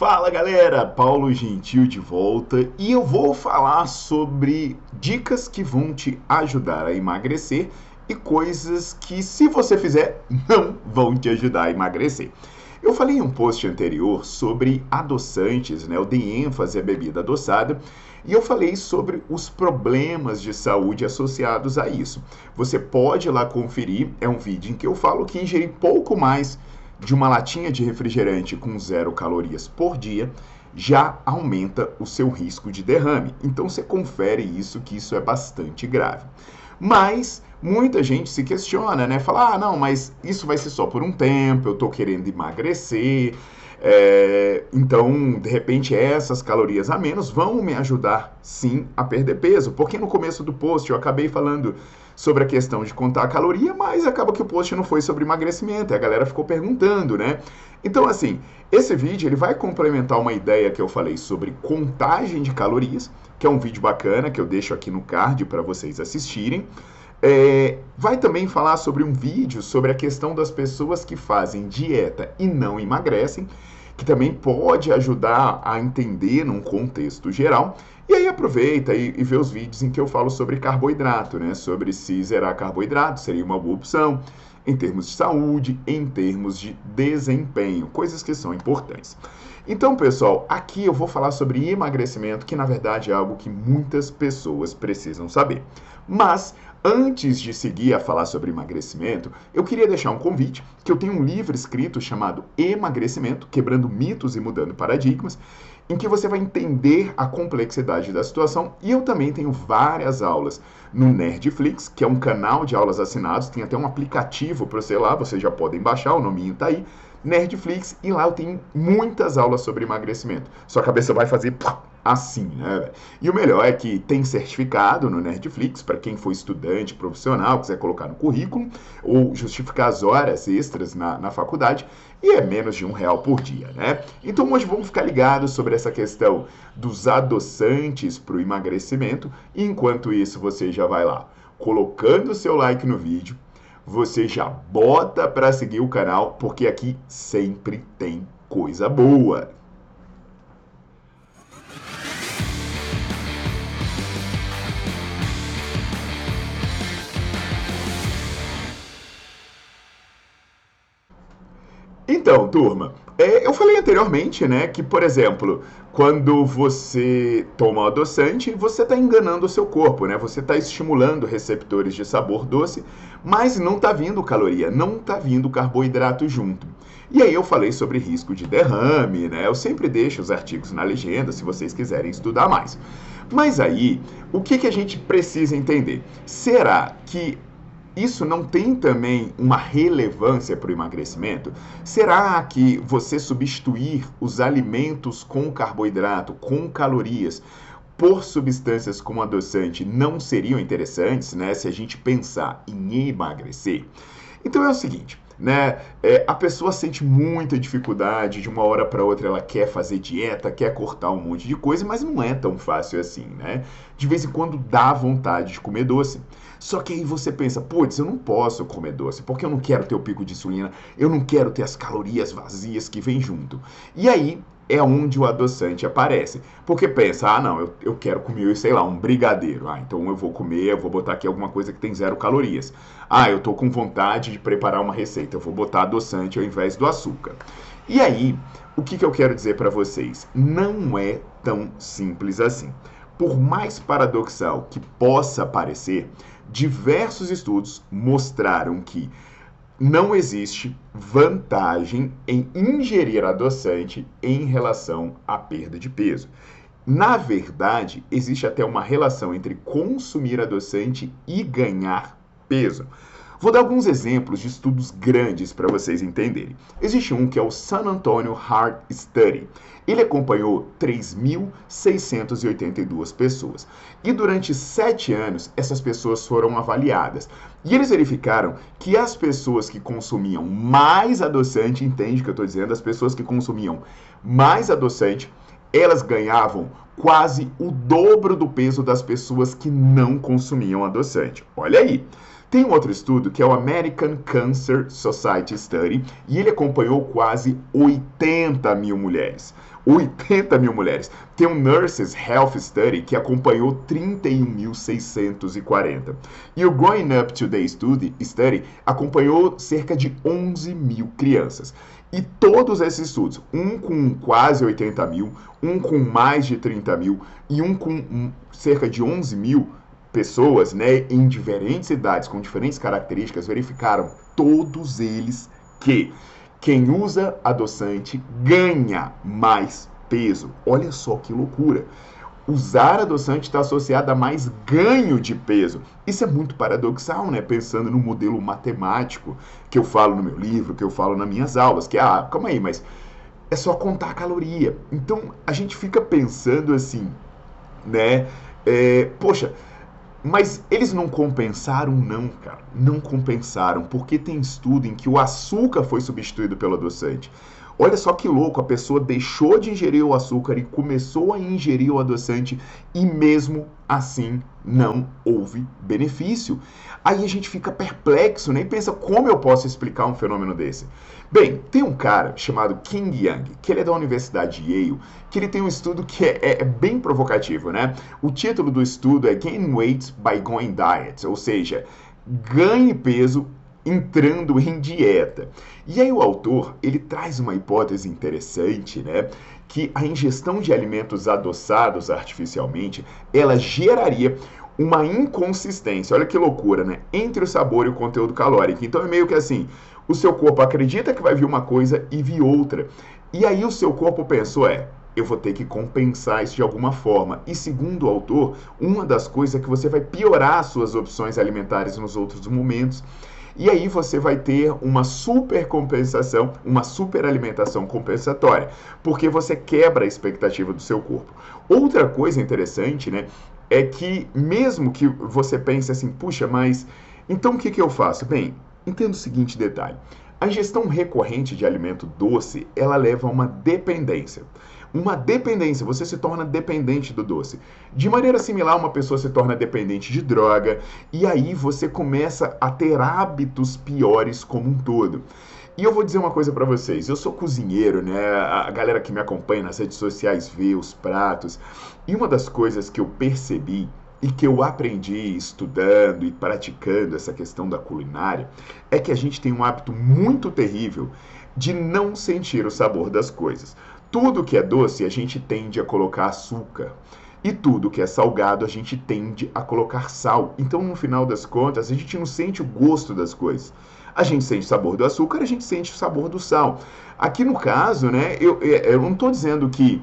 Fala galera, Paulo Gentil de volta e eu vou falar sobre dicas que vão te ajudar a emagrecer e coisas que, se você fizer, não vão te ajudar a emagrecer. Eu falei em um post anterior sobre adoçantes, né? Eu dei ênfase à bebida adoçada e eu falei sobre os problemas de saúde associados a isso. Você pode ir lá conferir, é um vídeo em que eu falo que ingerir pouco mais de uma latinha de refrigerante com zero calorias por dia já aumenta o seu risco de derrame. Então você confere isso, que isso é bastante grave. Mas muita gente se questiona, né? Fala, ah, não, mas isso vai ser só por um tempo, eu tô querendo emagrecer. É, então, de repente, essas calorias a menos vão me ajudar sim a perder peso. Porque no começo do post eu acabei falando sobre a questão de contar a caloria, mas acaba que o post não foi sobre emagrecimento, a galera ficou perguntando, né? Então, assim, esse vídeo ele vai complementar uma ideia que eu falei sobre contagem de calorias, que é um vídeo bacana que eu deixo aqui no card para vocês assistirem. É, vai também falar sobre um vídeo sobre a questão das pessoas que fazem dieta e não emagrecem, que também pode ajudar a entender num contexto geral. E aí aproveita e, e vê os vídeos em que eu falo sobre carboidrato, né? Sobre se zerar carboidrato seria uma boa opção em termos de saúde, em termos de desempenho, coisas que são importantes. Então, pessoal, aqui eu vou falar sobre emagrecimento, que na verdade é algo que muitas pessoas precisam saber. Mas Antes de seguir a falar sobre emagrecimento, eu queria deixar um convite que eu tenho um livro escrito chamado Emagrecimento, Quebrando Mitos e Mudando Paradigmas, em que você vai entender a complexidade da situação e eu também tenho várias aulas no Nerdflix, que é um canal de aulas assinados, tem até um aplicativo para você lá, vocês já podem baixar, o nominho tá aí, Nerdflix, e lá eu tenho muitas aulas sobre emagrecimento. Sua cabeça vai fazer assim, né? E o melhor é que tem certificado no Nerdflix para quem for estudante, profissional, quiser colocar no currículo ou justificar as horas extras na, na faculdade e é menos de um real por dia, né? Então hoje vamos ficar ligados sobre essa questão dos adoçantes para o emagrecimento. E enquanto isso, você já vai lá colocando o seu like no vídeo, você já bota para seguir o canal, porque aqui sempre tem coisa boa. Então, turma, é, eu falei anteriormente, né, que, por exemplo, quando você toma adoçante, você está enganando o seu corpo, né? Você está estimulando receptores de sabor doce, mas não está vindo caloria, não está vindo carboidrato junto. E aí eu falei sobre risco de derrame, né? Eu sempre deixo os artigos na legenda se vocês quiserem estudar mais. Mas aí, o que, que a gente precisa entender? Será que isso não tem também uma relevância para o emagrecimento? Será que você substituir os alimentos com carboidrato, com calorias, por substâncias como adoçante não seriam interessantes, né? Se a gente pensar em emagrecer. Então é o seguinte, né? É, a pessoa sente muita dificuldade, de uma hora para outra ela quer fazer dieta, quer cortar um monte de coisa, mas não é tão fácil assim, né? De vez em quando dá vontade de comer doce. Só que aí você pensa, putz, eu não posso comer doce, porque eu não quero ter o pico de insulina, eu não quero ter as calorias vazias que vem junto. E aí é onde o adoçante aparece. Porque pensa, ah, não, eu, eu quero comer, sei lá, um brigadeiro. Ah, então eu vou comer, eu vou botar aqui alguma coisa que tem zero calorias. Ah, eu tô com vontade de preparar uma receita, eu vou botar adoçante ao invés do açúcar. E aí, o que, que eu quero dizer para vocês? Não é tão simples assim. Por mais paradoxal que possa parecer, diversos estudos mostraram que não existe vantagem em ingerir adoçante em relação à perda de peso. Na verdade, existe até uma relação entre consumir adoçante e ganhar peso. Vou dar alguns exemplos de estudos grandes para vocês entenderem. Existe um que é o San Antonio Heart Study. Ele acompanhou 3.682 pessoas. E durante sete anos, essas pessoas foram avaliadas. E eles verificaram que as pessoas que consumiam mais adoçante, entende o que eu estou dizendo? As pessoas que consumiam mais adoçante, elas ganhavam quase o dobro do peso das pessoas que não consumiam adoçante. Olha aí. Tem um outro estudo que é o American Cancer Society Study e ele acompanhou quase 80 mil mulheres. 80 mil mulheres. Tem um Nurses Health Study que acompanhou 31.640. E o Growing Up Today Study, Study acompanhou cerca de 11 mil crianças. E todos esses estudos, um com quase 80 mil, um com mais de 30 mil e um com cerca de 11 mil, pessoas, né, em diferentes idades, com diferentes características, verificaram todos eles que quem usa adoçante ganha mais peso. Olha só que loucura. Usar adoçante está associado a mais ganho de peso. Isso é muito paradoxal, né? Pensando no modelo matemático que eu falo no meu livro, que eu falo nas minhas aulas, que, ah, calma aí, mas é só contar a caloria. Então a gente fica pensando assim, né? É, poxa, mas eles não compensaram, não, cara. Não compensaram, porque tem estudo em que o açúcar foi substituído pelo adoçante. Olha só que louco, a pessoa deixou de ingerir o açúcar e começou a ingerir o adoçante e mesmo assim não houve benefício. Aí a gente fica perplexo, nem né? pensa como eu posso explicar um fenômeno desse. Bem, tem um cara chamado King Young, que ele é da Universidade de Yale, que ele tem um estudo que é, é, é bem provocativo, né? O título do estudo é Gain Weight by Going Diet, ou seja, ganhe peso entrando em dieta. E aí o autor, ele traz uma hipótese interessante, né? Que a ingestão de alimentos adoçados artificialmente, ela geraria uma inconsistência, olha que loucura, né? Entre o sabor e o conteúdo calórico. Então é meio que assim, o seu corpo acredita que vai vir uma coisa e vi outra. E aí o seu corpo pensou, é, eu vou ter que compensar isso de alguma forma. E segundo o autor, uma das coisas é que você vai piorar suas opções alimentares nos outros momentos. E aí você vai ter uma super compensação, uma super alimentação compensatória, porque você quebra a expectativa do seu corpo. Outra coisa interessante, né, é que mesmo que você pense assim, puxa, mas então o que, que eu faço? Bem, entenda o seguinte detalhe. A ingestão recorrente de alimento doce, ela leva a uma dependência uma dependência, você se torna dependente do doce. De maneira similar, uma pessoa se torna dependente de droga e aí você começa a ter hábitos piores como um todo. E eu vou dizer uma coisa para vocês, eu sou cozinheiro, né? A galera que me acompanha nas redes sociais vê os pratos. E uma das coisas que eu percebi e que eu aprendi estudando e praticando essa questão da culinária é que a gente tem um hábito muito terrível de não sentir o sabor das coisas. Tudo que é doce a gente tende a colocar açúcar. E tudo que é salgado a gente tende a colocar sal. Então, no final das contas, a gente não sente o gosto das coisas. A gente sente o sabor do açúcar, a gente sente o sabor do sal. Aqui no caso, né, eu, eu não estou dizendo que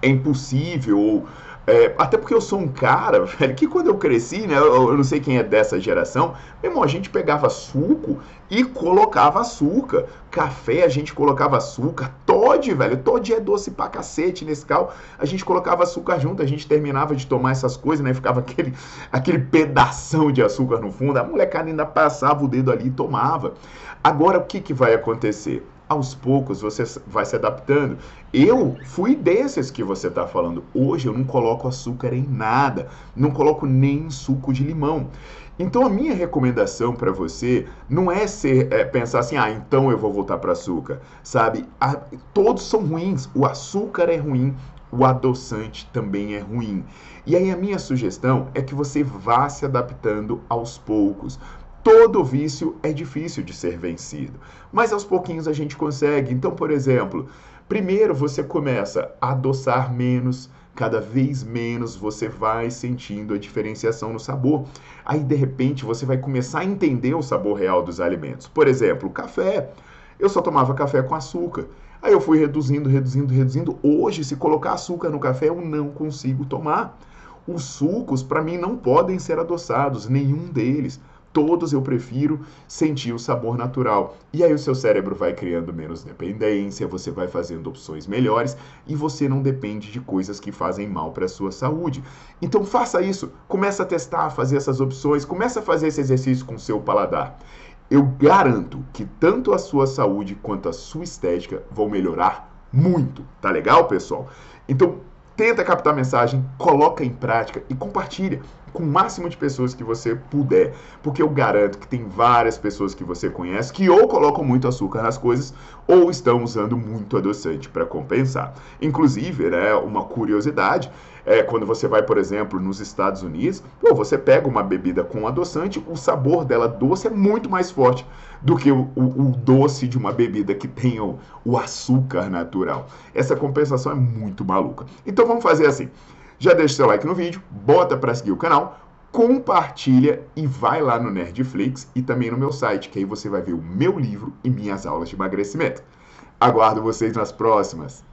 é impossível ou é, até porque eu sou um cara, velho, que quando eu cresci, né? Eu, eu, não sei quem é dessa geração, meu irmão, a gente pegava suco e colocava açúcar. Café a gente colocava açúcar. Todd, velho, Todd é doce pra cacete nesse cal. A gente colocava açúcar junto, a gente terminava de tomar essas coisas, né? Ficava aquele, aquele pedação de açúcar no fundo. A molecada ainda passava o dedo ali e tomava. Agora, o que, que vai acontecer? Aos poucos você vai se adaptando. Eu fui desses que você está falando. Hoje eu não coloco açúcar em nada, não coloco nem suco de limão. Então a minha recomendação para você não é ser é, pensar assim, ah, então eu vou voltar para açúcar, sabe? A, todos são ruins. O açúcar é ruim, o adoçante também é ruim. E aí a minha sugestão é que você vá se adaptando aos poucos Todo vício é difícil de ser vencido, mas aos pouquinhos a gente consegue. Então, por exemplo, primeiro você começa a adoçar menos, cada vez menos você vai sentindo a diferenciação no sabor. Aí, de repente, você vai começar a entender o sabor real dos alimentos. Por exemplo, café. Eu só tomava café com açúcar. Aí eu fui reduzindo, reduzindo, reduzindo. Hoje, se colocar açúcar no café, eu não consigo tomar. Os sucos, para mim, não podem ser adoçados, nenhum deles todos eu prefiro sentir o sabor natural. E aí o seu cérebro vai criando menos dependência, você vai fazendo opções melhores e você não depende de coisas que fazem mal para a sua saúde. Então faça isso, começa a testar, fazer essas opções, começa a fazer esse exercício com o seu paladar. Eu garanto que tanto a sua saúde quanto a sua estética vão melhorar muito. Tá legal, pessoal? Então, tenta captar mensagem, coloca em prática e compartilha com o máximo de pessoas que você puder, porque eu garanto que tem várias pessoas que você conhece que ou colocam muito açúcar nas coisas ou estão usando muito adoçante para compensar. Inclusive, né, uma curiosidade, é, quando você vai, por exemplo, nos Estados Unidos, pô, você pega uma bebida com adoçante, o sabor dela doce é muito mais forte do que o, o, o doce de uma bebida que tem o, o açúcar natural. Essa compensação é muito maluca. Então vamos fazer assim. Já deixa seu like no vídeo, bota para seguir o canal, compartilha e vai lá no Nerdflix e também no meu site, que aí você vai ver o meu livro e minhas aulas de emagrecimento. Aguardo vocês nas próximas.